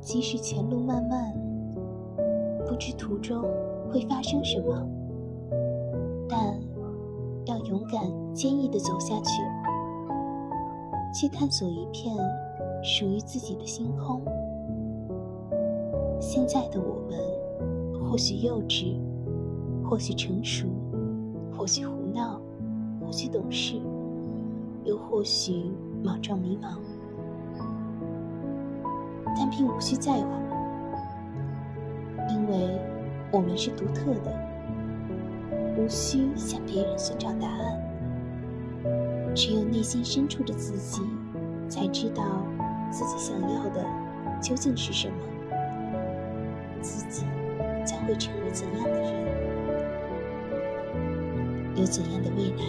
即使前路漫漫，不知途中会发生什么，但要勇敢、坚毅地走下去，去探索一片属于自己的星空。现在的我们，或许幼稚，或许成熟，或许胡闹，或许懂事，又或许莽撞迷茫。但并无需在乎，因为我们是独特的，无需向别人寻找答案。只有内心深处的自己，才知道自己想要的究竟是什么，自己将会成为怎样的人，有怎样的未来。